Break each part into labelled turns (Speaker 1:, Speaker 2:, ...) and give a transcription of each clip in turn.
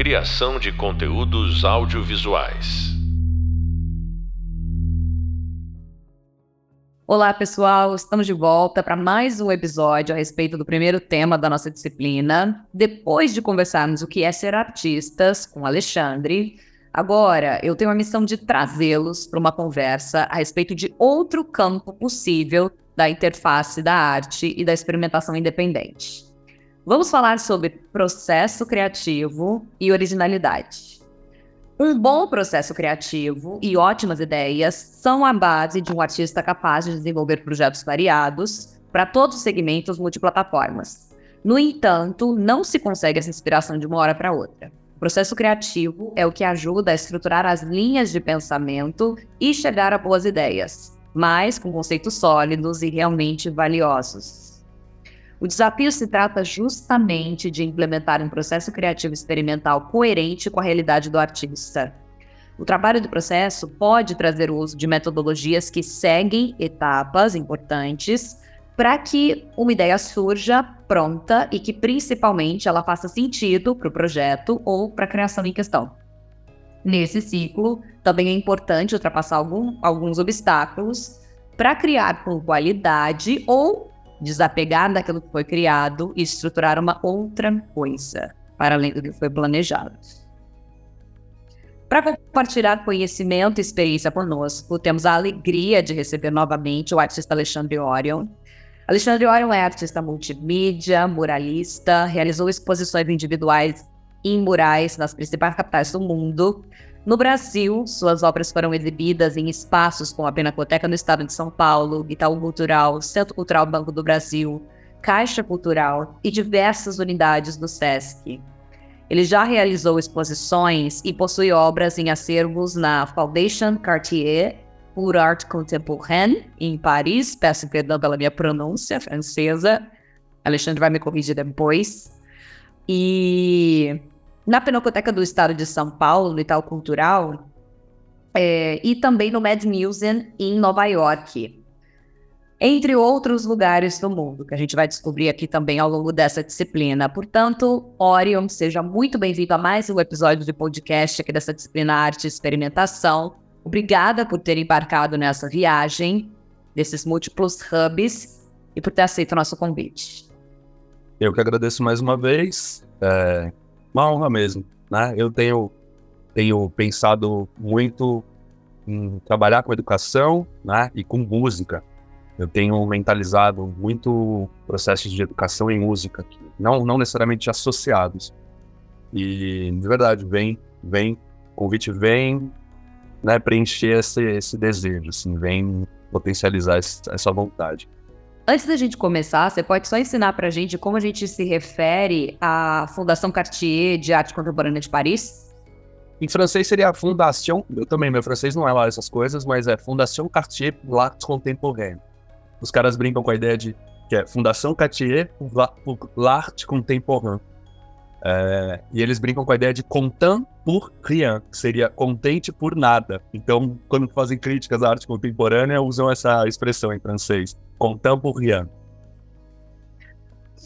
Speaker 1: Criação de conteúdos audiovisuais.
Speaker 2: Olá, pessoal! Estamos de volta para mais um episódio a respeito do primeiro tema da nossa disciplina. Depois de conversarmos o que é ser artistas com Alexandre, agora eu tenho a missão de trazê-los para uma conversa a respeito de outro campo possível da interface da arte e da experimentação independente. Vamos falar sobre processo criativo e originalidade. Um bom processo criativo e ótimas ideias são a base de um artista capaz de desenvolver projetos variados para todos os segmentos multiplataformas. No entanto, não se consegue essa inspiração de uma hora para outra. O processo criativo é o que ajuda a estruturar as linhas de pensamento e chegar a boas ideias, mas com conceitos sólidos e realmente valiosos. O desafio se trata justamente de implementar um processo criativo experimental coerente com a realidade do artista. O trabalho do processo pode trazer o uso de metodologias que seguem etapas importantes para que uma ideia surja pronta e que principalmente ela faça sentido para o projeto ou para a criação em questão. Nesse ciclo, também é importante ultrapassar algum, alguns obstáculos para criar com qualidade ou desapegar daquilo que foi criado e estruturar uma outra coisa, para além do que foi planejado. Para compartilhar conhecimento e experiência conosco, temos a alegria de receber novamente o artista Alexandre Orion. Alexandre Orion é artista multimídia, muralista, realizou exposições individuais em murais nas principais capitais do mundo no Brasil, suas obras foram exibidas em espaços como a Pinacoteca no Estado de São Paulo, Itaú Cultural, Centro Cultural Banco do Brasil, Caixa Cultural e diversas unidades do SESC. Ele já realizou exposições e possui obras em acervos na Foundation Cartier pour Art Contemporain, em Paris. Peço perdão pela minha pronúncia francesa. Alexandre vai me corrigir depois. E na Pinacoteca do Estado de São Paulo, no Itaú Cultural, é, e também no Mad Museum em Nova York, entre outros lugares do mundo, que a gente vai descobrir aqui também ao longo dessa disciplina. Portanto, Orion, seja muito bem-vindo a mais um episódio de podcast aqui dessa disciplina Arte e Experimentação. Obrigada por ter embarcado nessa viagem, desses múltiplos hubs, e por ter aceito o nosso convite.
Speaker 3: Eu que agradeço mais uma vez. É, uma honra mesmo, né? Eu tenho, tenho pensado muito em trabalhar com educação, né? E com música. Eu tenho mentalizado muito processos de educação em música, não, não necessariamente associados. E, de verdade, vem, vem, convite vem, né, preencher esse, esse desejo, assim, vem potencializar essa vontade.
Speaker 2: Antes da gente começar, você pode só ensinar para a gente como a gente se refere à Fundação Cartier de Arte Contemporânea de Paris?
Speaker 3: Em francês seria Fondation, eu também, meu francês não é lá essas coisas, mas é Fondation Cartier l'Art Contemporain. Os caras brincam com a ideia de que é Fundação Cartier pour l'Art Contemporain. É, e eles brincam com a ideia de content pour rien, que seria contente por nada. Então, quando fazem críticas à arte contemporânea, usam essa expressão em francês, content pour rien.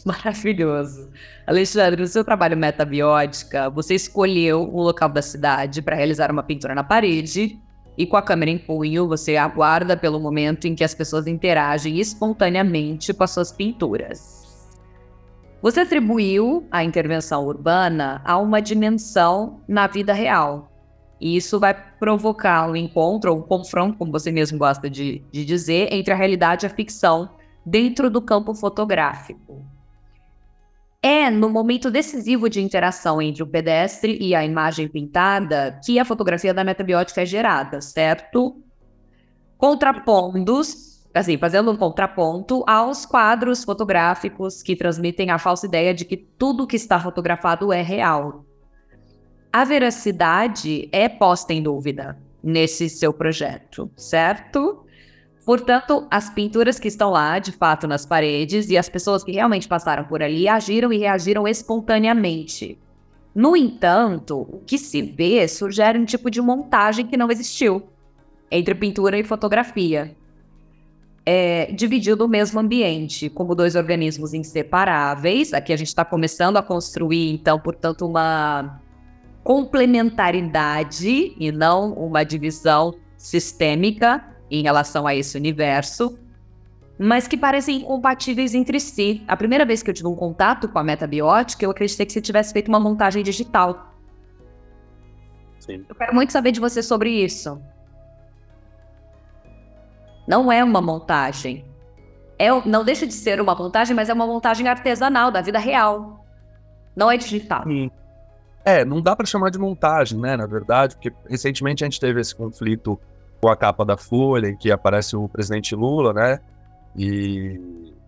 Speaker 2: Maravilhoso. Alexandre, no seu trabalho metabiótica, você escolheu o local da cidade para realizar uma pintura na parede e com a câmera em punho, você aguarda pelo momento em que as pessoas interagem espontaneamente com as suas pinturas. Você atribuiu a intervenção urbana a uma dimensão na vida real. E isso vai provocar um encontro, ou um confronto, como você mesmo gosta de, de dizer, entre a realidade e a ficção dentro do campo fotográfico. É no momento decisivo de interação entre o pedestre e a imagem pintada que a fotografia da metabiótica é gerada, certo? Contrapondos assim, fazendo um contraponto aos quadros fotográficos que transmitem a falsa ideia de que tudo que está fotografado é real. A veracidade é posta em dúvida nesse seu projeto, certo? Portanto, as pinturas que estão lá, de fato, nas paredes, e as pessoas que realmente passaram por ali agiram e reagiram espontaneamente. No entanto, o que se vê sugere um tipo de montagem que não existiu entre pintura e fotografia é, dividido o mesmo ambiente, como dois organismos inseparáveis. Aqui a gente está começando a construir, então, portanto, uma, complementaridade e não uma divisão sistêmica em relação a esse universo, mas que parecem incompatíveis entre si. A primeira vez que eu tive um contato com a metabiótica, eu acreditei que você tivesse feito uma montagem digital. Sim. Eu quero muito saber de você sobre isso. Não é uma montagem. É, não deixa de ser uma montagem, mas é uma montagem artesanal da vida real. Não é digital. Sim.
Speaker 3: É, não dá para chamar de montagem, né? Na verdade, porque recentemente a gente teve esse conflito com a capa da Folha, em que aparece o presidente Lula, né? E,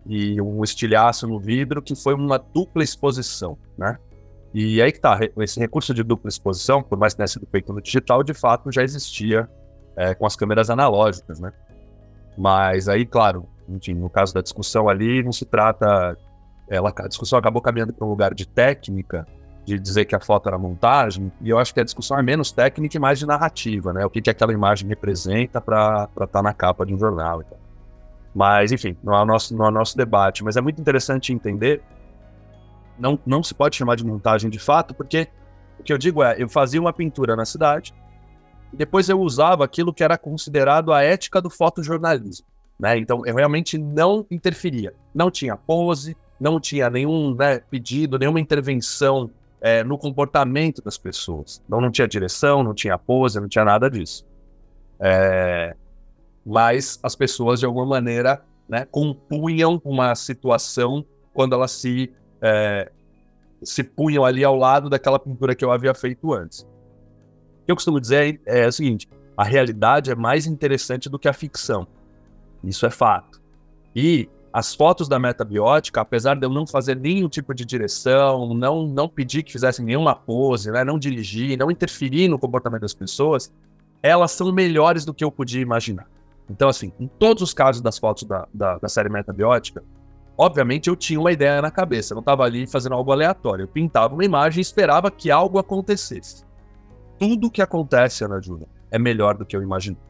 Speaker 3: e um estilhaço no vidro, que foi uma dupla exposição, né? E aí que tá, esse recurso de dupla exposição, por mais que tenha sido feito no digital, de fato já existia é, com as câmeras analógicas, né? Mas aí, claro, enfim, no caso da discussão ali, não se trata. Ela, a discussão acabou caminhando para um lugar de técnica, de dizer que a foto era montagem, e eu acho que a discussão é menos técnica e mais de narrativa, né? O que, que aquela imagem representa para estar tá na capa de um jornal. Então. Mas, enfim, não é, o nosso, não é o nosso debate. Mas é muito interessante entender. Não, não se pode chamar de montagem de fato, porque o que eu digo é: eu fazia uma pintura na cidade, depois eu usava aquilo que era considerado a ética do fotojornalismo. Né? Então, eu realmente não interferia. Não tinha pose, não tinha nenhum né, pedido, nenhuma intervenção é, no comportamento das pessoas. Então não tinha direção, não tinha pose, não tinha nada disso. É, mas as pessoas, de alguma maneira, né, compunham uma situação quando elas se, é, se punham ali ao lado daquela pintura que eu havia feito antes. Eu costumo dizer é, é o seguinte: a realidade é mais interessante do que a ficção. Isso é fato. E as fotos da metabiótica, apesar de eu não fazer nenhum tipo de direção, não, não pedir que fizessem nenhuma pose, né, não dirigir, não interferir no comportamento das pessoas, elas são melhores do que eu podia imaginar. Então, assim, em todos os casos das fotos da, da, da série metabiótica, obviamente eu tinha uma ideia na cabeça, eu não estava ali fazendo algo aleatório. Eu pintava uma imagem e esperava que algo acontecesse. Tudo que acontece, Ana Júlia, é melhor do que eu imaginei.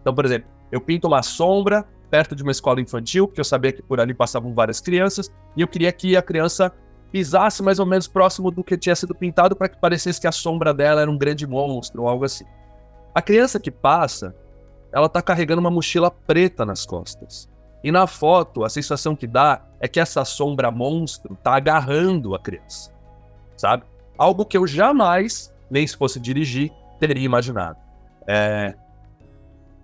Speaker 3: Então, por exemplo, eu pinto uma sombra perto de uma escola infantil, porque eu sabia que por ali passavam várias crianças, e eu queria que a criança pisasse mais ou menos próximo do que tinha sido pintado para que parecesse que a sombra dela era um grande monstro ou algo assim. A criança que passa, ela está carregando uma mochila preta nas costas. E na foto, a sensação que dá é que essa sombra monstro está agarrando a criança. Sabe? Algo que eu jamais, nem se fosse dirigir, teria imaginado. É,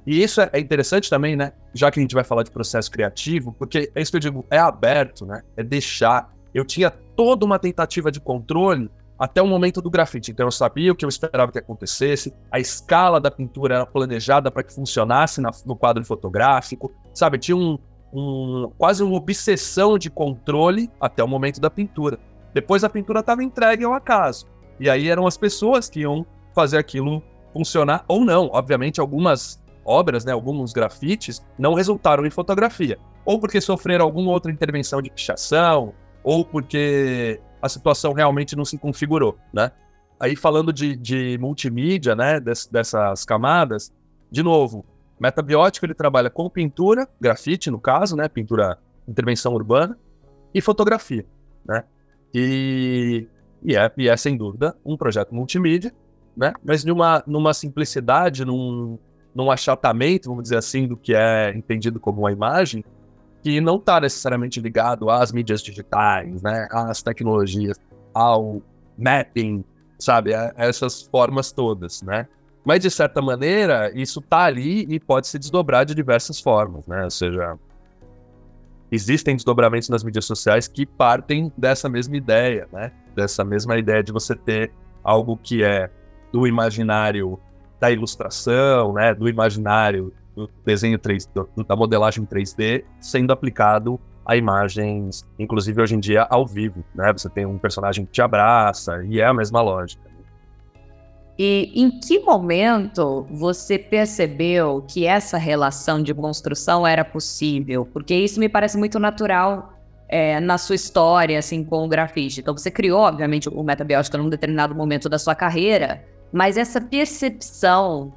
Speaker 3: e isso é, é interessante também, né? Já que a gente vai falar de processo criativo, porque é isso que eu digo, é aberto, né? É deixar. Eu tinha toda uma tentativa de controle até o momento do grafite. Então eu sabia o que eu esperava que acontecesse, a escala da pintura era planejada para que funcionasse na, no quadro fotográfico, sabe? Tinha um, um, quase uma obsessão de controle até o momento da pintura. Depois a pintura estava entregue ao acaso. E aí eram as pessoas que iam fazer aquilo funcionar ou não. Obviamente, algumas obras, né, alguns grafites, não resultaram em fotografia. Ou porque sofreram alguma outra intervenção de pichação, ou porque a situação realmente não se configurou, né? Aí falando de, de multimídia, né, des, dessas camadas, de novo, metabiótico ele trabalha com pintura, grafite no caso, né, pintura, intervenção urbana, e fotografia, né? E, e, é, e é sem dúvida um projeto multimídia, né? Mas numa, numa simplicidade, num, num achatamento, vamos dizer assim, do que é entendido como uma imagem, que não está necessariamente ligado às mídias digitais, né, às tecnologias, ao mapping, sabe, a essas formas todas, né? Mas de certa maneira isso está ali e pode se desdobrar de diversas formas, né? Ou seja, existem desdobramentos nas mídias sociais que partem dessa mesma ideia, né? Dessa mesma ideia de você ter algo que é do imaginário da ilustração, né, do imaginário, do desenho 3, do, da modelagem 3D, sendo aplicado a imagens, inclusive hoje em dia ao vivo, né? Você tem um personagem que te abraça e é a mesma lógica.
Speaker 2: E em que momento você percebeu que essa relação de construção era possível? Porque isso me parece muito natural é, na sua história, assim, com o grafite. Então, você criou, obviamente, o Metabiótica num determinado momento da sua carreira, mas essa percepção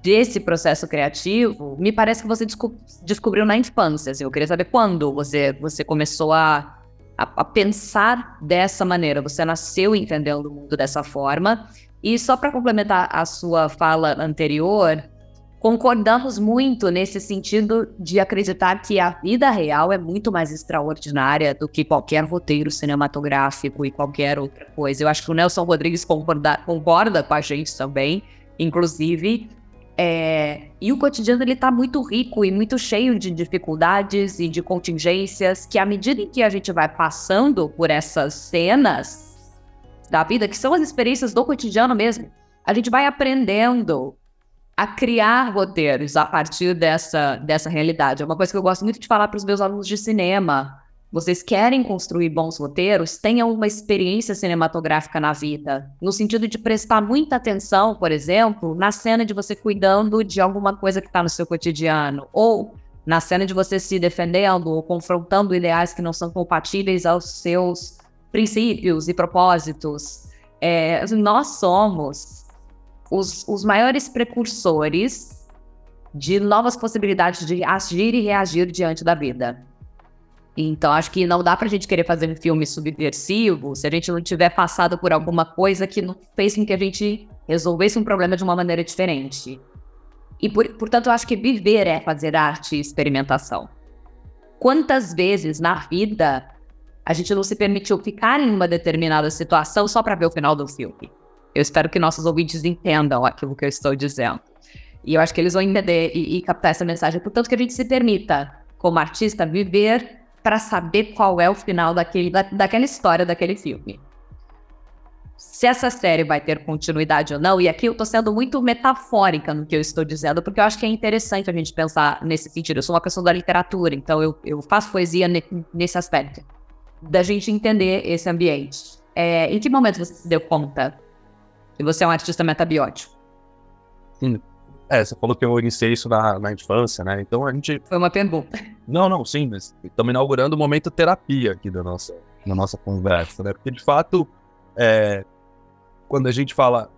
Speaker 2: desse processo criativo, me parece que você desco descobriu na infância. Assim, eu queria saber quando você, você começou a, a, pensar dessa maneira. Você nasceu entendendo o mundo dessa forma, E só para complementar a sua fala anterior, concordamos muito nesse sentido de acreditar que a vida real é muito mais extraordinária do que qualquer roteiro cinematográfico e qualquer outra coisa. Eu acho que o Nelson Rodrigues concorda, concorda com a gente também, inclusive. É, e o cotidiano ele está muito rico e muito cheio de dificuldades e de contingências que à medida em que a gente vai passando por essas cenas da vida, que são as experiências do cotidiano mesmo, a gente vai aprendendo a criar roteiros a partir dessa, dessa realidade. É uma coisa que eu gosto muito de falar para os meus alunos de cinema. Vocês querem construir bons roteiros? Tenham uma experiência cinematográfica na vida, no sentido de prestar muita atenção, por exemplo, na cena de você cuidando de alguma coisa que está no seu cotidiano, ou na cena de você se defendendo ou confrontando ideais que não são compatíveis aos seus princípios e propósitos. É, nós somos os, os maiores precursores de novas possibilidades de agir e reagir diante da vida. Então, acho que não dá pra gente querer fazer um filme subversivo se a gente não tiver passado por alguma coisa que não fez com que a gente resolvesse um problema de uma maneira diferente. E, por, portanto, acho que viver é fazer arte e experimentação. Quantas vezes na vida a gente não se permitiu ficar em uma determinada situação só para ver o final do filme? Eu espero que nossos ouvintes entendam aquilo que eu estou dizendo. E eu acho que eles vão entender e, e captar essa mensagem. Portanto, que a gente se permita, como artista, viver para saber qual é o final daquele, da, daquela história, daquele filme. Se essa série vai ter continuidade ou não, e aqui eu estou sendo muito metafórica no que eu estou dizendo, porque eu acho que é interessante a gente pensar nesse sentido. Eu sou uma pessoa da literatura, então eu, eu faço poesia ne, nesse aspecto, da gente entender esse ambiente. É, em que momento você se deu conta e você é um artista metabiótico.
Speaker 3: Sim. É, você falou que eu iniciei isso na, na infância, né? Então a gente.
Speaker 2: Foi uma pergunta.
Speaker 3: Não, não, sim, mas estamos inaugurando o momento terapia aqui da nossa, da nossa conversa, né? Porque de fato, é, quando a gente fala,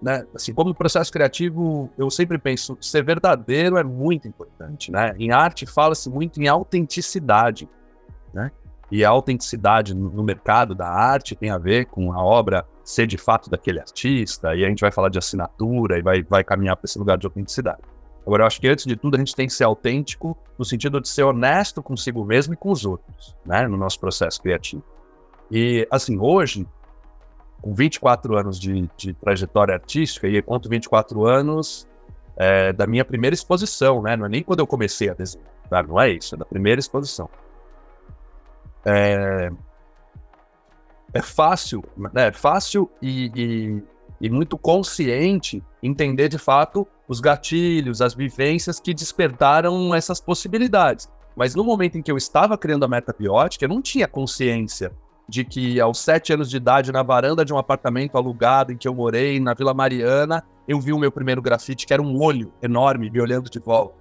Speaker 3: né? Assim, como processo criativo, eu sempre penso, ser verdadeiro é muito importante, né? Em arte fala-se muito em autenticidade, né? E a autenticidade no mercado da arte tem a ver com a obra ser de fato daquele artista, e a gente vai falar de assinatura e vai, vai caminhar para esse lugar de autenticidade. Agora, eu acho que antes de tudo a gente tem que ser autêntico no sentido de ser honesto consigo mesmo e com os outros, né, no nosso processo criativo. E, assim, hoje, com 24 anos de, de trajetória artística, e conto 24 anos é, da minha primeira exposição, né, não é nem quando eu comecei a desenhar, tá? não é isso, é da primeira exposição. É, é fácil, né? É fácil e, e, e, muito consciente entender de fato os gatilhos, as vivências que despertaram essas possibilidades. Mas no momento em que eu estava criando a meta biótica, eu não tinha consciência de que aos sete anos de idade, na varanda de um apartamento alugado em que eu morei, na Vila Mariana, eu vi o meu primeiro grafite, que era um olho enorme me olhando de volta,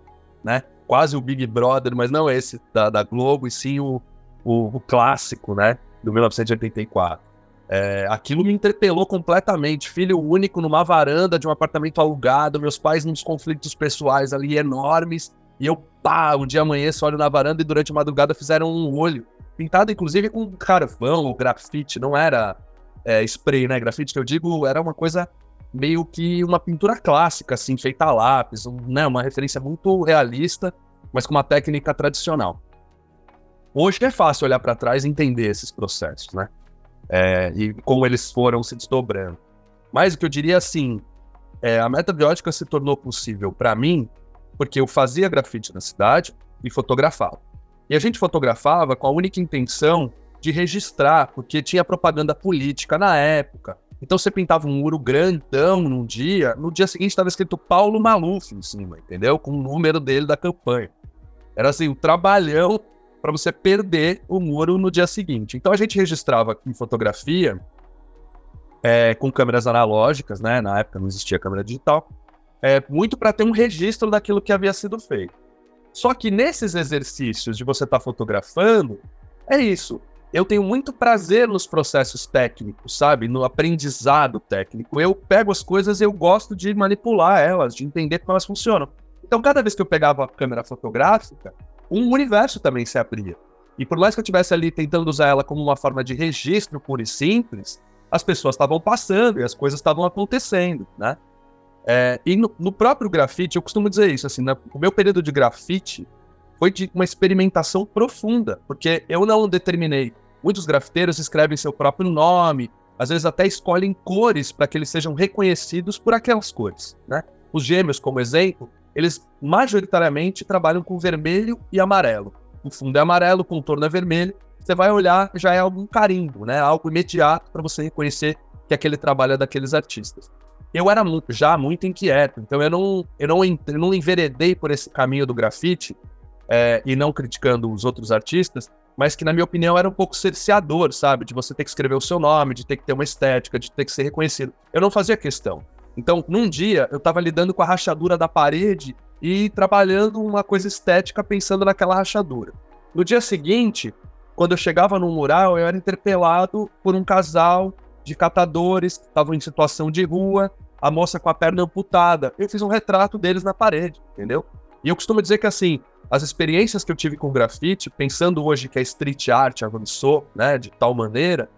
Speaker 3: né? Quase o Big Brother, mas não esse da, da Globo, e sim o, o, o clássico, né? do 1984. É, aquilo me interpelou completamente. Filho único numa varanda de um apartamento alugado, meus pais nos conflitos pessoais ali enormes. E eu, pá, um dia amanheço, olho na varanda e durante a madrugada fizeram um olho. Pintado inclusive com carvão ou grafite, não era é, spray, né? Grafite que eu digo era uma coisa meio que uma pintura clássica, assim, feita a lápis, um, né? uma referência muito realista, mas com uma técnica tradicional. Hoje é fácil olhar para trás e entender esses processos, né? É, e como eles foram se desdobrando. Mas o que eu diria assim, é, a metabiótica se tornou possível para mim porque eu fazia grafite na cidade e fotografava. E a gente fotografava com a única intenção de registrar, porque tinha propaganda política na época. Então você pintava um muro grandão num dia, no dia seguinte estava escrito Paulo Maluf em cima, entendeu? Com o número dele da campanha. Era assim, um trabalhão para você perder o muro no dia seguinte. Então a gente registrava em fotografia é, com câmeras analógicas, né? Na época não existia câmera digital, é, muito para ter um registro daquilo que havia sido feito. Só que nesses exercícios de você estar tá fotografando, é isso. Eu tenho muito prazer nos processos técnicos, sabe? No aprendizado técnico. Eu pego as coisas e eu gosto de manipular elas, de entender como elas funcionam. Então, cada vez que eu pegava a câmera fotográfica, um universo também se abria. E por mais que eu estivesse ali tentando usar ela como uma forma de registro puro e simples, as pessoas estavam passando e as coisas estavam acontecendo, né? É, e no, no, próprio grafite, eu costumo dizer isso, assim, né? o meu período de grafite foi de uma experimentação profunda, porque eu não determinei. Muitos grafiteiros escrevem seu próprio nome, às vezes até escolhem cores para que eles sejam reconhecidos por aquelas cores, né? Os gêmeos, como exemplo, eles majoritariamente trabalham com vermelho e amarelo. O fundo é amarelo, o contorno é vermelho. Você vai olhar, já é algum carimbo, né? Algo imediato para você reconhecer que aquele trabalho é daqueles artistas. Eu era já muito inquieto, então eu não, eu não, eu não enveredei por esse caminho do grafite é, e não criticando os outros artistas, mas que, na minha opinião, era um pouco cerceador, sabe? De você ter que escrever o seu nome, de ter que ter uma estética, de ter que ser reconhecido. Eu não fazia questão. Então, num dia, eu estava lidando com a rachadura da parede e trabalhando uma coisa estética pensando naquela rachadura. No dia seguinte, quando eu chegava no mural, eu era interpelado por um casal de catadores que estavam em situação de rua, a moça com a perna amputada. Eu fiz um retrato deles na parede, entendeu? E eu costumo dizer que, assim, as experiências que eu tive com grafite, pensando hoje que a street art avançou, né, de tal maneira,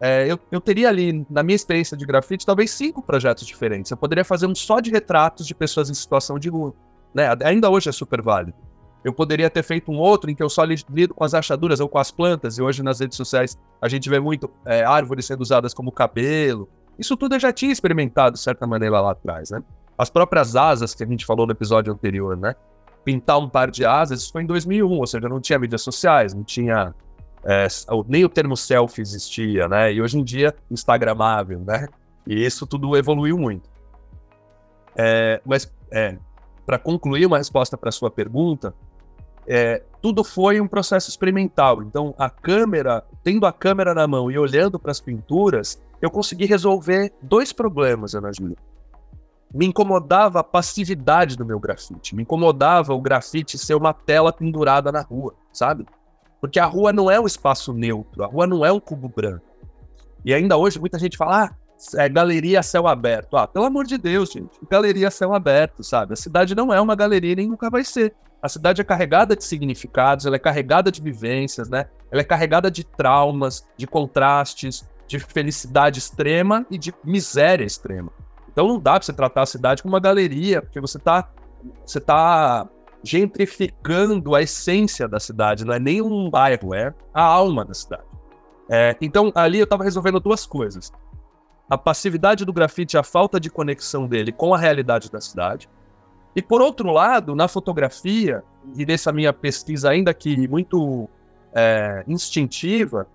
Speaker 3: é, eu, eu teria ali, na minha experiência de grafite, talvez cinco projetos diferentes. Eu poderia fazer um só de retratos de pessoas em situação de rua. Né? Ainda hoje é super válido. Eu poderia ter feito um outro em que eu só lido com as achaduras ou com as plantas, e hoje nas redes sociais a gente vê muito é, árvores sendo usadas como cabelo. Isso tudo eu já tinha experimentado de certa maneira lá atrás, né? As próprias asas que a gente falou no episódio anterior, né? Pintar um par de asas, isso foi em 2001, ou seja, não tinha mídias sociais, não tinha é, nem o termo selfie existia, né? E hoje em dia, instagramável, né? E isso tudo evoluiu muito. É, mas, é, para concluir uma resposta para sua pergunta, é, tudo foi um processo experimental. Então, a câmera, tendo a câmera na mão e olhando para as pinturas, eu consegui resolver dois problemas, Ana Júlia. Me incomodava a passividade do meu grafite. Me incomodava o grafite ser uma tela pendurada na rua, sabe? Porque a rua não é um espaço neutro, a rua não é um cubo branco. E ainda hoje muita gente fala, ah, é galeria céu aberto. Ah, pelo amor de Deus, gente, galeria céu aberto, sabe? A cidade não é uma galeria nem nunca vai ser. A cidade é carregada de significados, ela é carregada de vivências, né? Ela é carregada de traumas, de contrastes, de felicidade extrema e de miséria extrema. Então não dá pra você tratar a cidade como uma galeria, porque você tá, você tá gentrificando a essência da cidade, não é nem um bairro, é a alma da cidade. É, então, ali eu estava resolvendo duas coisas. A passividade do grafite, a falta de conexão dele com a realidade da cidade. E, por outro lado, na fotografia, e nessa minha pesquisa ainda que muito é, instintiva,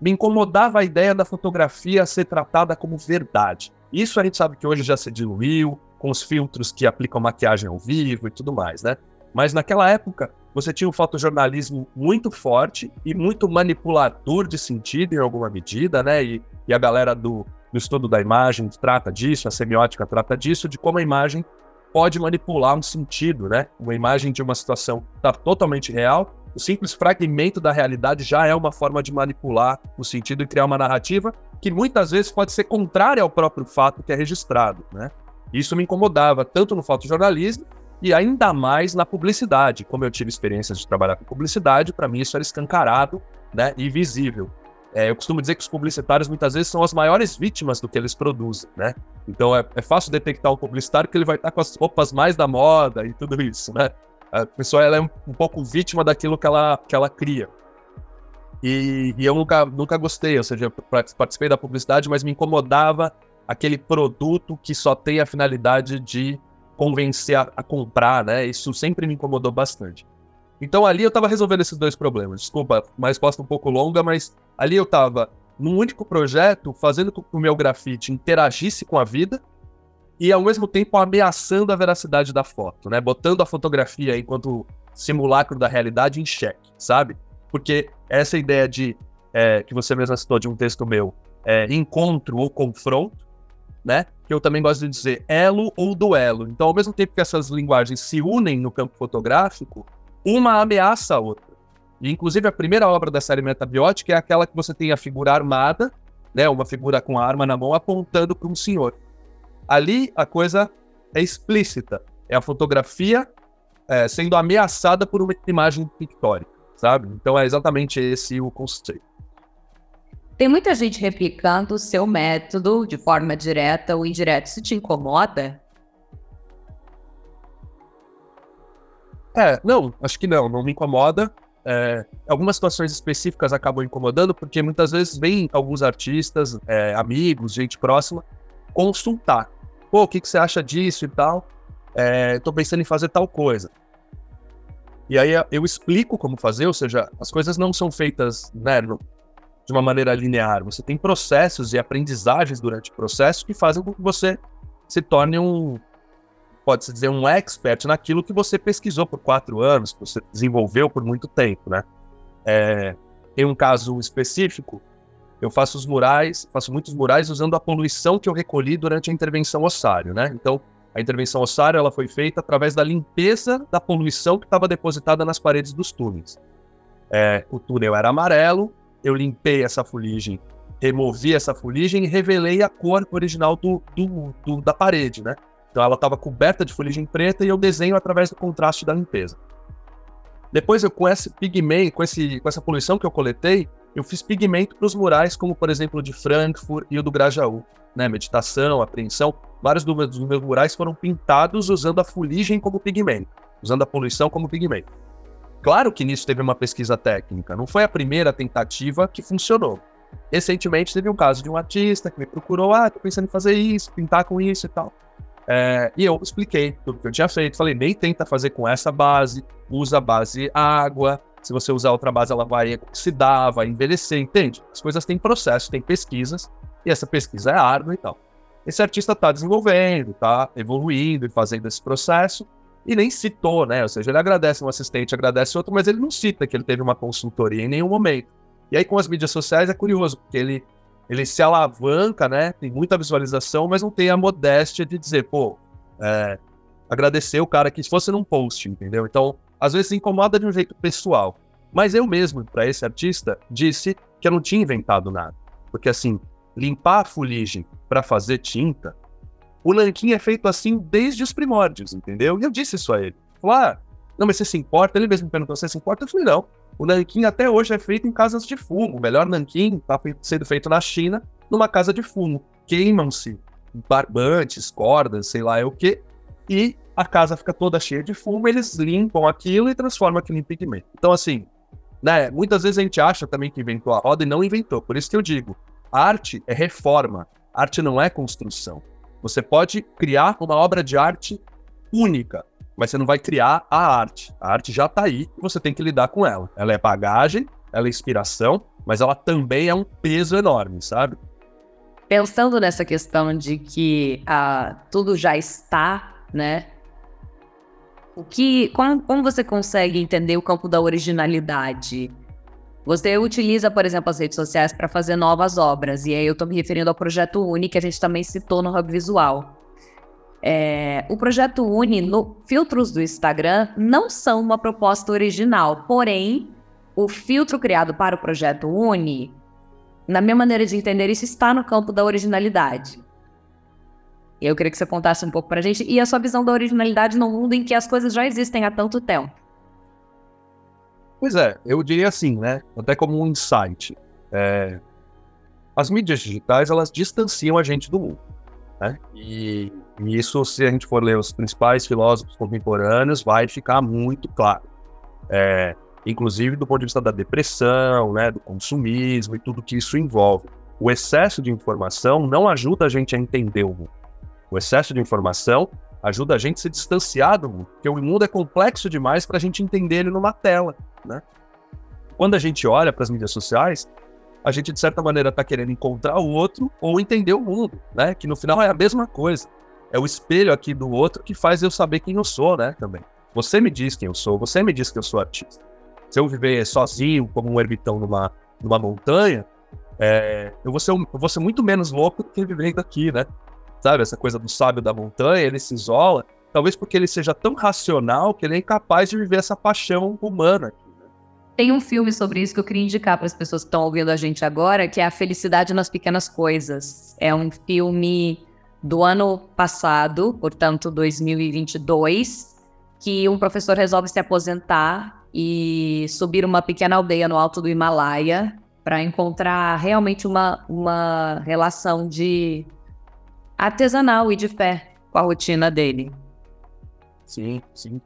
Speaker 3: me incomodava a ideia da fotografia ser tratada como verdade. Isso a gente sabe que hoje já se diluiu, com os filtros que aplicam maquiagem ao vivo e tudo mais, né? Mas naquela época, você tinha um fotojornalismo muito forte e muito manipulador de sentido em alguma medida, né? E, e a galera do, do estudo da imagem trata disso, a semiótica trata disso, de como a imagem pode manipular um sentido, né? Uma imagem de uma situação está totalmente real, o simples fragmento da realidade já é uma forma de manipular o sentido e criar uma narrativa que muitas vezes pode ser contrária ao próprio fato que é registrado, né? Isso me incomodava tanto no fotojornalismo e ainda mais na publicidade. Como eu tive experiências de trabalhar com publicidade, para mim isso era escancarado né, e visível. É, eu costumo dizer que os publicitários muitas vezes são as maiores vítimas do que eles produzem, né? Então é, é fácil detectar um publicitário que ele vai estar com as roupas mais da moda e tudo isso, né? A pessoa ela é um, um pouco vítima daquilo que ela, que ela cria. E, e, eu nunca, nunca gostei, ou seja, participei da publicidade, mas me incomodava aquele produto que só tem a finalidade de convencer a, a, comprar, né? Isso sempre me incomodou bastante. Então ali eu estava resolvendo esses dois problemas. Desculpa, uma resposta um pouco longa, mas ali eu estava num único projeto fazendo com que o meu grafite interagisse com a vida e ao mesmo tempo ameaçando a veracidade da foto, né? Botando a fotografia enquanto simulacro da realidade em xeque, sabe? Porque essa ideia de é, que você mesmo citou de um texto meu, é, encontro ou confronto, né? Que eu também gosto de dizer elo ou duelo. Então, ao mesmo tempo que essas linguagens se unem no campo fotográfico, uma ameaça a outra. E, inclusive, a primeira obra da série Metabiótica é aquela que você tem a figura armada, né? Uma figura com a arma na mão apontando para um senhor. Ali a coisa é explícita. É a fotografia é, sendo ameaçada por uma imagem pictórica, sabe? Então é exatamente esse o conceito.
Speaker 2: Tem muita gente replicando o seu método de forma direta ou indireta. Isso te incomoda?
Speaker 3: É, não, acho que não, não me incomoda. É, algumas situações específicas acabam incomodando, porque muitas vezes vem alguns artistas, é, amigos, gente próxima, consultar. Pô, o que, que você acha disso e tal? É, tô pensando em fazer tal coisa. E aí eu explico como fazer, ou seja, as coisas não são feitas né, de uma maneira linear. Você tem processos e aprendizagens durante o processo que fazem com que você se torne um, pode-se dizer, um expert naquilo que você pesquisou por quatro anos, que você desenvolveu por muito tempo, né? É, um caso específico, eu faço os murais, faço muitos murais usando a poluição que eu recolhi durante a intervenção ossário, né? Então, a intervenção ossário ela foi feita através da limpeza da poluição que estava depositada nas paredes dos túneis. É, o túnel era amarelo, eu limpei essa fuligem, removi essa fuligem e revelei a cor original do, do, do da parede, né? Então ela estava coberta de fuligem preta e eu desenho através do contraste da limpeza. Depois eu com esse pigmento, com, esse, com essa poluição que eu coletei, eu fiz pigmento para os murais, como por exemplo o de Frankfurt e o do Grajaú. Né? Meditação, apreensão. Vários dos meus murais foram pintados usando a fuligem como pigmento, usando a poluição como pigmento. Claro que nisso teve uma pesquisa técnica, não foi a primeira tentativa que funcionou. Recentemente teve um caso de um artista que me procurou, ah, tô pensando em fazer isso, pintar com isso e tal. É, e eu expliquei tudo que eu tinha feito. Falei, nem tenta fazer com essa base, usa a base água. Se você usar outra base, ela vai oxidar, vai envelhecer, entende? As coisas têm processo, têm pesquisas, e essa pesquisa é árdua e tal. Esse artista está desenvolvendo, está evoluindo e fazendo esse processo, e nem citou, né? Ou seja, ele agradece um assistente, agradece outro, mas ele não cita que ele teve uma consultoria em nenhum momento. E aí, com as mídias sociais, é curioso, porque ele ele se alavanca, né? Tem muita visualização, mas não tem a modéstia de dizer, pô, é, agradecer o cara que se fosse num post, entendeu? Então, às vezes se incomoda de um jeito pessoal. Mas eu mesmo, para esse artista, disse que eu não tinha inventado nada. Porque assim, limpar a fuligem para fazer tinta, o nanquim é feito assim desde os primórdios, entendeu? E eu disse isso a ele. Falei, ah, não, mas você se importa? Ele mesmo perguntou, você se importa? Eu falei, não. O nanquim até hoje é feito em casas de fumo. O melhor nanquim está sendo feito na China, numa casa de fumo. Queimam-se barbantes, cordas, sei lá é o que, e a casa fica toda cheia de fumo, eles limpam aquilo e transformam aquilo em pigmento. Então, assim, né, muitas vezes a gente acha também que inventou a roda e não inventou. Por isso que eu digo, arte é reforma, arte não é construção. Você pode criar uma obra de arte única, mas você não vai criar a arte. A arte já está aí e você tem que lidar com ela. Ela é bagagem, ela é inspiração, mas ela também é um peso enorme, sabe?
Speaker 2: Pensando nessa questão de que ah, tudo já está, né? O que, como, como você consegue entender o campo da originalidade? Você utiliza, por exemplo, as redes sociais para fazer novas obras, e aí eu estou me referindo ao projeto Uni, que a gente também citou no Hub Visual. É, o projeto Uni, no filtros do Instagram, não são uma proposta original, porém, o filtro criado para o projeto Uni, na minha maneira de entender isso, está no campo da originalidade. Eu queria que você contasse um pouco para a gente e a sua visão da originalidade no mundo em que as coisas já existem há tanto tempo.
Speaker 3: Pois é, eu diria assim, né? Até como um insight. É, as mídias digitais, elas distanciam a gente do mundo. Né? E, e, isso, se a gente for ler os principais filósofos contemporâneos, vai ficar muito claro. É, inclusive do ponto de vista da depressão, né, do consumismo e tudo que isso envolve. O excesso de informação não ajuda a gente a entender o mundo. O excesso de informação ajuda a gente a se distanciar do mundo, porque o mundo é complexo demais para a gente entender ele numa tela. Né? Quando a gente olha para as mídias sociais, a gente, de certa maneira, está querendo encontrar o outro ou entender o mundo, né? Que no final é a mesma coisa. É o espelho aqui do outro que faz eu saber quem eu sou, né? Também. Você me diz quem eu sou, você me diz que eu sou artista. Se eu viver sozinho, como um ermitão numa, numa montanha, é, eu, vou ser, eu vou ser muito menos louco do que vivendo aqui, né? Sabe, essa coisa do sábio da montanha, ele se isola, talvez porque ele seja tão racional que ele é incapaz de viver essa paixão humana
Speaker 2: tem um filme sobre isso que eu queria indicar para as pessoas que estão ouvindo a gente agora, que é A Felicidade nas Pequenas Coisas. É um filme do ano passado, portanto 2022, que um professor resolve se aposentar e subir uma pequena aldeia no alto do Himalaia para encontrar realmente uma, uma relação de artesanal e de fé com a rotina dele.
Speaker 3: Sim, sim.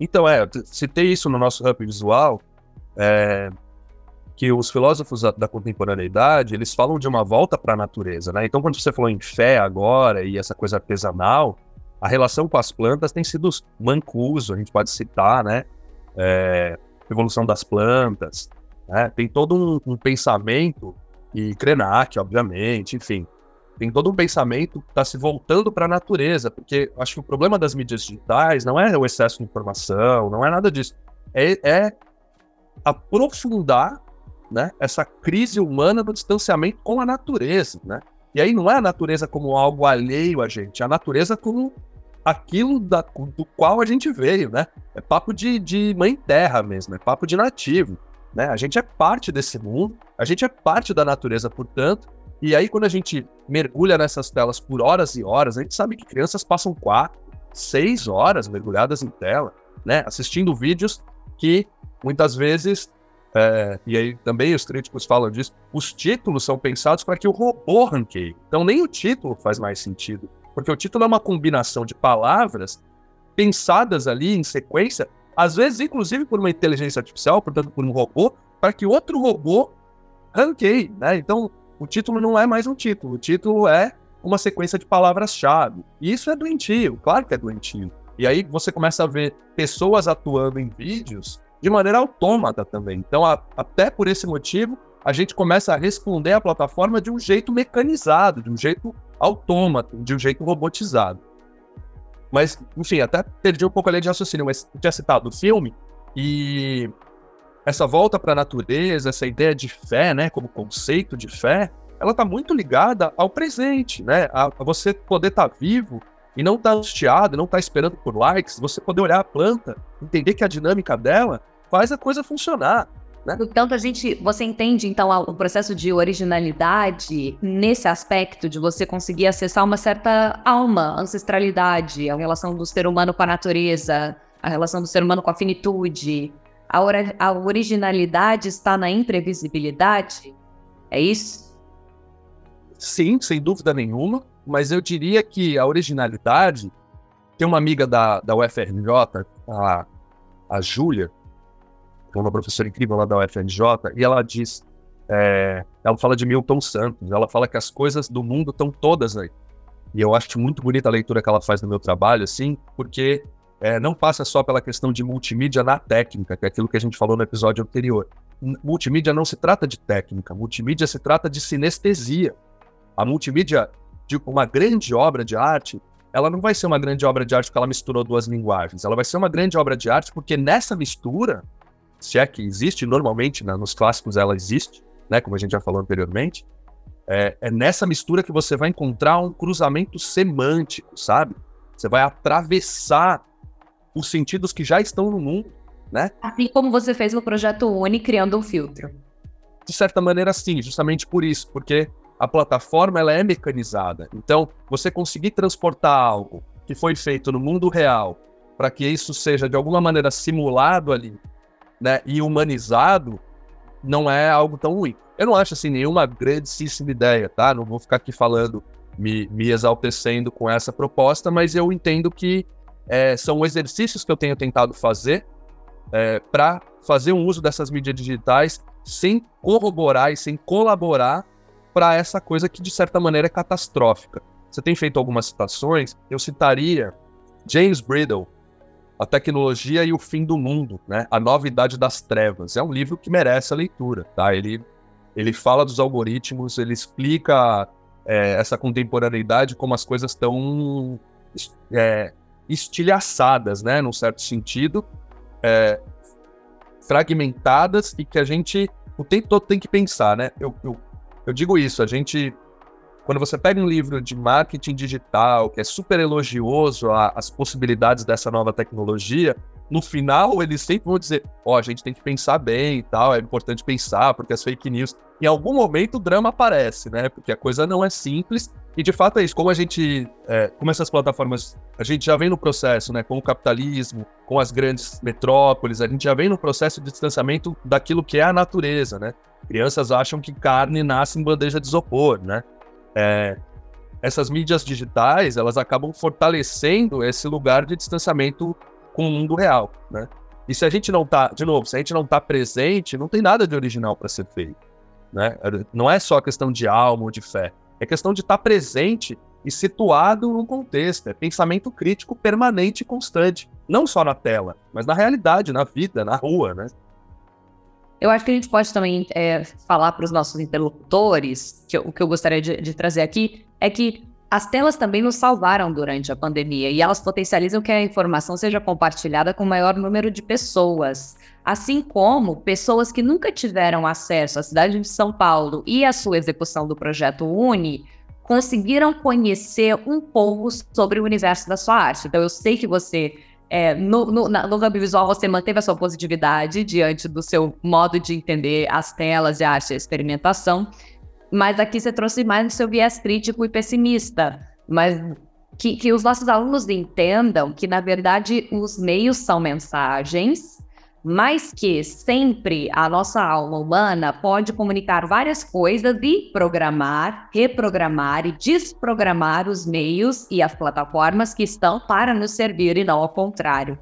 Speaker 3: Então, é, citei isso no nosso Hub Visual, é, que os filósofos da, da, contemporaneidade, eles falam de uma volta para a natureza, né? Então, quando você falou em fé agora e essa coisa artesanal, a relação com as plantas tem sido Mancuso, a gente pode citar, né? É, evolução das plantas, né? Tem todo um, um pensamento, e Krenak, obviamente, enfim, tem todo um pensamento que está se voltando para a natureza, porque acho que o problema das mídias digitais não é o excesso de informação, não é nada disso. É, é aprofundar né, essa crise humana do distanciamento com a natureza. Né? E aí não é a natureza como algo alheio a gente, é a natureza como aquilo da, do qual a gente veio. Né? É papo de, de mãe terra mesmo, é papo de nativo. Né? A gente é parte desse mundo, a gente é parte da natureza, portanto, e aí, quando a gente mergulha nessas telas por horas e horas, a gente sabe que crianças passam quatro, seis horas mergulhadas em tela, né? Assistindo vídeos que muitas vezes, é, e aí também os críticos falam disso, os títulos são pensados para que o robô ranqueie. Então, nem o título faz mais sentido, porque o título é uma combinação de palavras pensadas ali em sequência, às vezes, inclusive, por uma inteligência artificial, portanto, por um robô, para que outro robô ranqueie, né? Então, o título não é mais um título, o título é uma sequência de palavras-chave. E isso é doentio, claro que é doentio. E aí você começa a ver pessoas atuando em vídeos de maneira autômata também. Então, a, até por esse motivo, a gente começa a responder à plataforma de um jeito mecanizado, de um jeito autômato, de um jeito robotizado. Mas, enfim, até perdi um pouco a de raciocínio, mas tinha citado o filme e essa volta para a natureza, essa ideia de fé, né, como conceito de fé, ela está muito ligada ao presente, né, a, a você poder estar tá vivo e não estar tá angustiado, não estar tá esperando por likes, você poder olhar a planta, entender que a dinâmica dela faz a coisa funcionar. Né?
Speaker 2: Então, a gente, você entende então o processo de originalidade nesse aspecto de você conseguir acessar uma certa alma, ancestralidade, a relação do ser humano com a natureza, a relação do ser humano com a finitude, a, or a originalidade está na imprevisibilidade? É isso?
Speaker 3: Sim, sem dúvida nenhuma. Mas eu diria que a originalidade. Tem uma amiga da, da UFRJ, a, a Júlia, que é uma professora incrível lá da UFRJ, e ela diz. É, ela fala de Milton Santos, ela fala que as coisas do mundo estão todas aí. E eu acho muito bonita a leitura que ela faz no meu trabalho, assim, porque é, não passa só pela questão de multimídia na técnica, que é aquilo que a gente falou no episódio anterior. Multimídia não se trata de técnica, multimídia se trata de sinestesia. A multimídia, de uma grande obra de arte, ela não vai ser uma grande obra de arte porque ela misturou duas linguagens. Ela vai ser uma grande obra de arte porque nessa mistura, se é que existe, normalmente né, nos clássicos ela existe, né, como a gente já falou anteriormente, é, é nessa mistura que você vai encontrar um cruzamento semântico, sabe? Você vai atravessar os sentidos que já estão no mundo, né?
Speaker 2: Assim como você fez no projeto Uni criando um filtro.
Speaker 3: De certa maneira, sim, justamente por isso, porque a plataforma ela é mecanizada. Então, você conseguir transportar algo que foi feito no mundo real para que isso seja de alguma maneira simulado ali, né, e humanizado, não é algo tão ruim. Eu não acho assim nenhuma grandíssima ideia, tá? Não vou ficar aqui falando, me, me exaltecendo com essa proposta, mas eu entendo que é, são exercícios que eu tenho tentado fazer é, para fazer um uso dessas mídias digitais sem corroborar e sem colaborar para essa coisa que, de certa maneira, é catastrófica. Você tem feito algumas citações, eu citaria James Bridle, A Tecnologia e o Fim do Mundo, né? A Nova Idade das Trevas. É um livro que merece a leitura, tá? Ele, ele fala dos algoritmos, ele explica é, essa contemporaneidade, como as coisas estão é, estilhaçadas, né, num certo sentido, é, fragmentadas e que a gente o tempo todo tem que pensar, né? Eu, eu, eu digo isso, a gente quando você pega um livro de marketing digital que é super elogioso às possibilidades dessa nova tecnologia, no final eles sempre vão dizer: ó, oh, a gente tem que pensar bem e tal, é importante pensar, porque as fake news. Em algum momento o drama aparece, né? Porque a coisa não é simples E de fato é isso, como a gente, é, como essas plataformas, a gente já vem no processo, né, com o capitalismo, com as grandes metrópoles, a gente já vem no processo de distanciamento daquilo que é a natureza, né? Crianças acham que carne nasce em bandeja de isopor, né? É, essas mídias digitais, elas acabam fortalecendo esse lugar de distanciamento com o mundo real, né? E se a gente não tá, de novo, se a gente não tá presente, não tem nada de original para ser feito, né? Não é só questão de alma ou de fé, é questão de estar tá presente e situado no contexto, é pensamento crítico permanente e constante, não só na tela, mas na realidade, na vida, na rua, né?
Speaker 2: Eu acho que a gente pode também é, falar para os nossos interlocutores, que eu, o que eu gostaria de, de trazer aqui, é que as telas também nos salvaram durante a pandemia e elas potencializam que a informação seja compartilhada com o maior número de pessoas. Assim como pessoas que nunca tiveram acesso à cidade de São Paulo e à sua execução do projeto Uni conseguiram conhecer um pouco sobre o universo da sua arte. Então, eu sei que você é, no, no, na, no Visual você manteve a sua positividade diante do seu modo de entender as telas e a arte a experimentação, mas aqui você trouxe mais o seu viés crítico e pessimista, mas que, que os nossos alunos entendam que, na verdade, os meios são mensagens mas que sempre a nossa alma humana pode comunicar várias coisas e programar, reprogramar e desprogramar os meios e as plataformas que estão para nos servir e não ao contrário.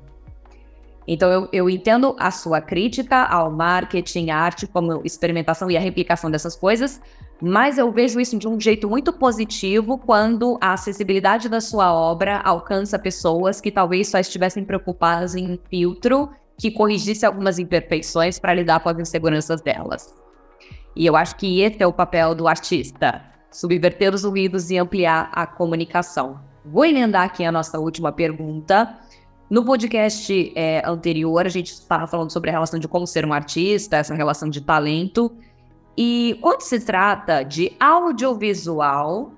Speaker 2: Então, eu, eu entendo a sua crítica ao marketing, à arte como experimentação e a replicação dessas coisas, mas eu vejo isso de um jeito muito positivo quando a acessibilidade da sua obra alcança pessoas que talvez só estivessem preocupadas em filtro que corrigisse algumas imperfeições para lidar com as inseguranças delas. E eu acho que esse é o papel do artista: subverter os ruídos e ampliar a comunicação. Vou emendar aqui a nossa última pergunta. No podcast é, anterior, a gente estava falando sobre a relação de como ser um artista, essa relação de talento. E quando se trata de audiovisual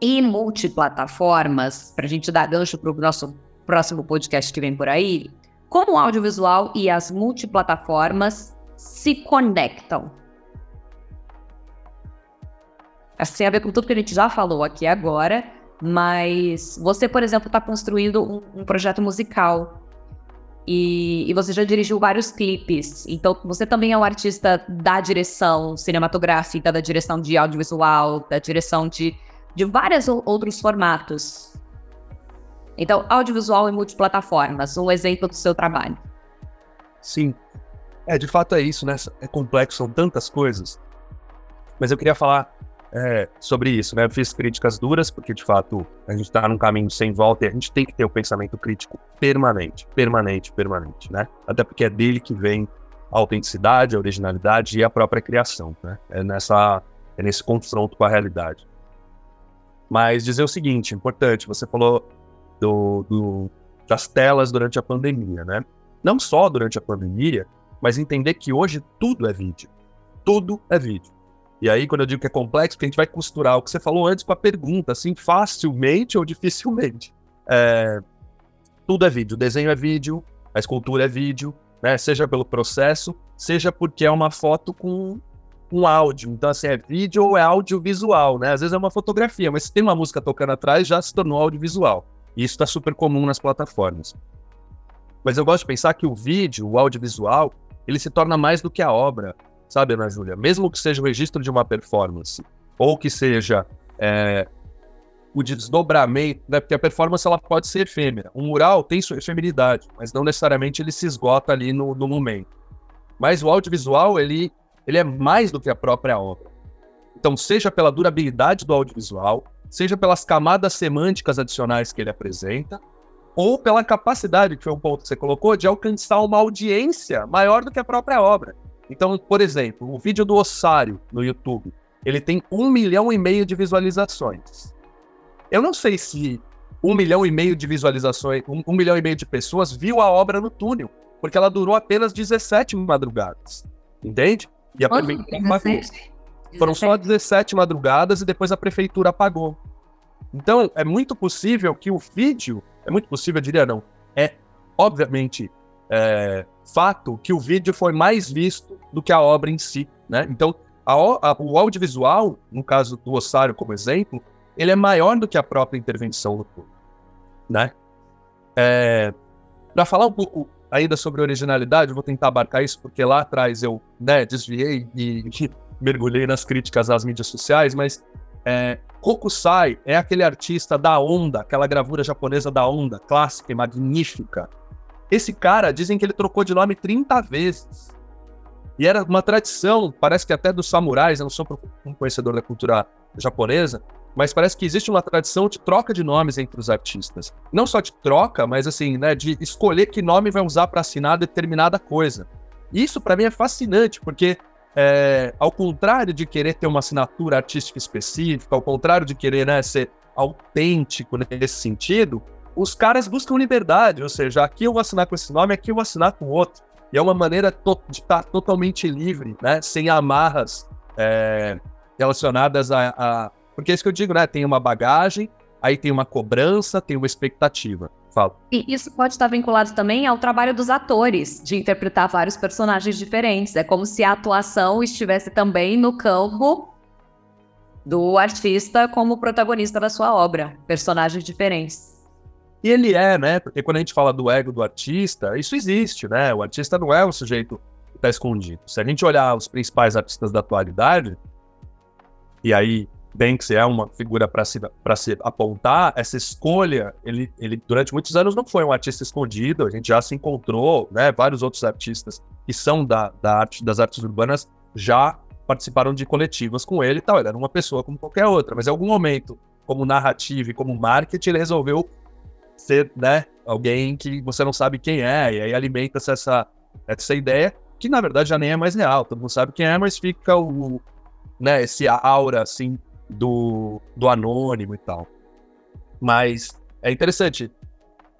Speaker 2: e multiplataformas, para a gente dar gancho para o nosso próximo podcast que vem por aí, como o audiovisual e as multiplataformas se conectam. Isso tem a ver com tudo que a gente já falou aqui agora, mas você, por exemplo, está construindo um, um, projeto musical e, e, você já dirigiu vários clipes, então você também é um artista da direção cinematográfica, da direção de audiovisual, da direção de, de vários outros formatos. Então, audiovisual e multiplataformas, um exemplo do seu trabalho.
Speaker 3: Sim. É, de fato é isso, né? É complexo, são tantas coisas. Mas eu queria falar é, sobre isso, né? Eu fiz críticas duras, porque de fato a gente está num caminho sem volta e a gente tem que ter o pensamento crítico permanente, permanente, permanente, né? Até porque é dele que vem a autenticidade, a originalidade e a própria criação, né? É, nessa, é nesse confronto com a realidade. Mas dizer o seguinte, importante, você falou do, do, das telas durante a pandemia, né? Não só durante a pandemia, mas entender que hoje tudo é vídeo. Tudo é vídeo. E aí, quando eu digo que é complexo, porque a gente vai costurar o que você falou antes com a pergunta, assim, facilmente ou dificilmente. É, tudo é vídeo. O desenho é vídeo, a escultura é vídeo, né? Seja pelo processo, seja porque é uma foto com um áudio. Então, assim, é vídeo ou é audiovisual, né? Às vezes é uma fotografia, mas se tem uma música tocando atrás, já se tornou audiovisual. E isso está super comum nas plataformas. Mas eu gosto de pensar que o vídeo, o audiovisual, ele se torna mais do que a obra, sabe, Ana Júlia? Mesmo que seja o registro de uma performance, ou que seja é, o desdobramento, né? Porque a performance ela pode ser efêmera. Um mural tem sua efemeridade, mas não necessariamente ele se esgota ali no, no momento. Mas o audiovisual, ele, ele é mais do que a própria obra. Então, seja pela durabilidade do audiovisual, seja pelas camadas semânticas adicionais que ele apresenta, ou pela capacidade, que foi um ponto que você colocou, de alcançar uma audiência maior do que a própria obra. Então, por exemplo, o vídeo do Ossário no YouTube, ele tem um milhão e meio de visualizações. Eu não sei se um milhão e meio de visualizações, um, um milhão e meio de pessoas viu a obra no túnel, porque ela durou apenas 17 madrugadas. Entende? E a
Speaker 2: prefeitura
Speaker 3: foram só 17 madrugadas e depois a prefeitura apagou. Então, é muito possível que o vídeo, é muito possível, eu diria não, é obviamente é, fato que o vídeo foi mais visto do que a obra em si, né? Então, a, a, o audiovisual, no caso do Ossário como exemplo, ele é maior do que a própria intervenção do público, né? É, Para falar um pouco ainda sobre originalidade, eu vou tentar abarcar isso porque lá atrás eu né, desviei e, e mergulhei nas críticas às mídias sociais, mas é, é aquele artista da onda, aquela gravura japonesa da onda, clássica e magnífica. Esse cara, dizem que ele trocou de nome 30 vezes. E era uma tradição, parece que até dos samurais, eu não sou um conhecedor da cultura japonesa, mas parece que existe uma tradição de troca de nomes entre os artistas. Não só de troca, mas assim, né, de escolher que nome vai usar para assinar determinada coisa. Isso para mim é fascinante, porque é, ao contrário de querer ter uma assinatura artística específica, ao contrário de querer né, ser autêntico nesse sentido, os caras buscam liberdade, ou seja, aqui eu vou assinar com esse nome, aqui eu vou assinar com outro. E é uma maneira de estar tá totalmente livre, né, sem amarras é, relacionadas a, a. Porque é isso que eu digo, né? Tem uma bagagem, aí tem uma cobrança, tem uma expectativa. Fala.
Speaker 2: E isso pode estar vinculado também ao trabalho dos atores, de interpretar vários personagens diferentes. É como se a atuação estivesse também no campo do artista como protagonista da sua obra, personagens diferentes.
Speaker 3: E ele é, né? Porque quando a gente fala do ego do artista, isso existe, né? O artista não é o sujeito que está escondido. Se a gente olhar os principais artistas da atualidade, e aí Banks é uma figura para se, se apontar, essa escolha, ele, ele durante muitos anos não foi um artista escondido, a gente já se encontrou, né, vários outros artistas que são da, da arte, das artes urbanas já participaram de coletivas com ele e tal, ele era uma pessoa como qualquer outra, mas em algum momento, como narrativa e como marketing, ele resolveu ser, né, alguém que você não sabe quem é, e aí alimenta-se essa, essa ideia, que na verdade já nem é mais real, todo mundo sabe quem é, mas fica o, né, esse aura, assim, do, do anônimo e tal. Mas é interessante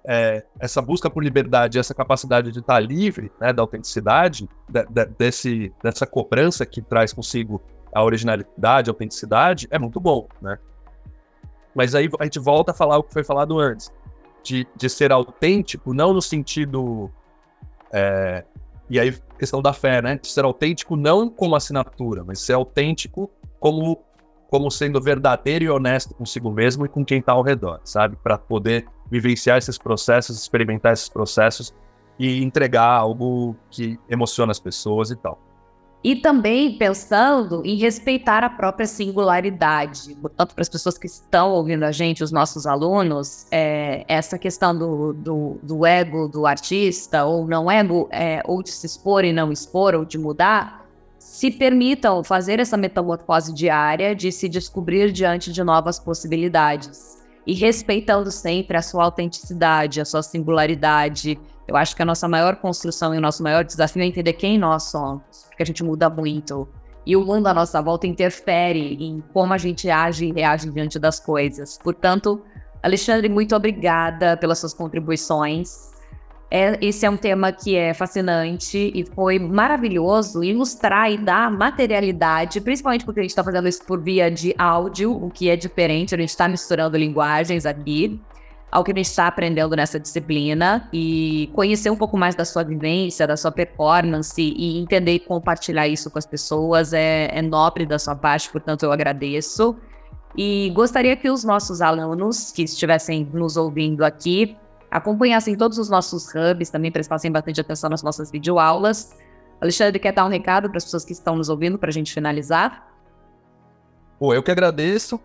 Speaker 3: é, essa busca por liberdade, essa capacidade de estar livre, né, da autenticidade, de, de, desse, dessa cobrança que traz consigo a originalidade, a autenticidade, é muito bom, né? Mas aí a gente volta a falar o que foi falado antes, de, de ser autêntico, não no sentido. É, e aí, questão da fé, né? De ser autêntico não como assinatura, mas ser autêntico como como sendo verdadeiro e honesto consigo mesmo e com quem está ao redor, sabe? Para poder vivenciar esses processos, experimentar esses processos e entregar algo que emociona as pessoas e tal.
Speaker 2: E também pensando em respeitar a própria singularidade. Portanto, para as pessoas que estão ouvindo a gente, os nossos alunos, é, essa questão do, do, do, ego do artista, ou não ego, é, ou de se expor e não expor, ou de mudar, se permitam fazer essa metamorfose diária de se descobrir diante de novas possibilidades e respeitando sempre a sua autenticidade, a sua singularidade. Eu acho que a nossa maior construção e o nosso maior desafio é entender quem nós somos, porque a gente muda muito. E o mundo à nossa volta interfere em como a gente age e reage diante das coisas. Portanto, Alexandre, muito obrigada pelas suas contribuições. É, esse é um tema que é fascinante e foi maravilhoso ilustrar e dar materialidade, principalmente porque a gente está fazendo isso por via de áudio, o que é diferente, a gente está misturando linguagens aqui, ao que a gente está aprendendo nessa disciplina e conhecer um pouco mais da sua vivência, da sua performance e entender e compartilhar isso com as pessoas é, é nobre da sua parte, portanto eu agradeço. E gostaria que os nossos alunos que estivessem nos ouvindo aqui acompanhassem todos os nossos hubs, também prestassem bastante atenção nas nossas videoaulas. Alexandre, quer dar um recado para as pessoas que estão nos ouvindo para a gente finalizar?
Speaker 3: Pô, eu que agradeço,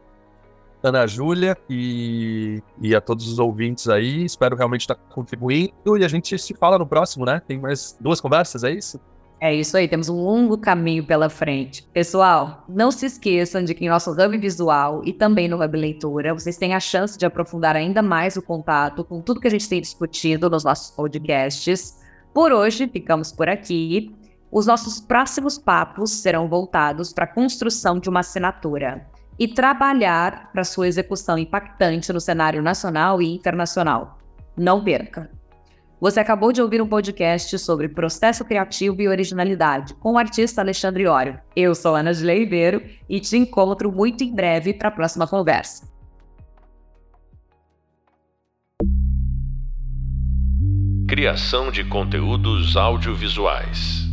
Speaker 3: Ana Júlia e, e a todos os ouvintes aí. Espero realmente estar contribuindo e a gente se fala no próximo, né? Tem mais duas conversas, é isso?
Speaker 2: É isso aí, temos um longo caminho pela frente. Pessoal, não se esqueçam de que em nosso Hub Visual e também no Hub Leitura, vocês têm a chance de aprofundar ainda mais o contato com tudo que a gente tem discutido nos nossos podcasts. Por hoje, ficamos por aqui. Os nossos próximos papos serão voltados para a construção de uma assinatura e trabalhar para sua execução impactante no cenário nacional e internacional. Não perca! Você acabou de ouvir um podcast sobre processo criativo e originalidade com o artista Alexandre Ório. Eu sou Ana de Ribeiro e te encontro muito em breve para a próxima conversa.
Speaker 1: Criação de conteúdos audiovisuais.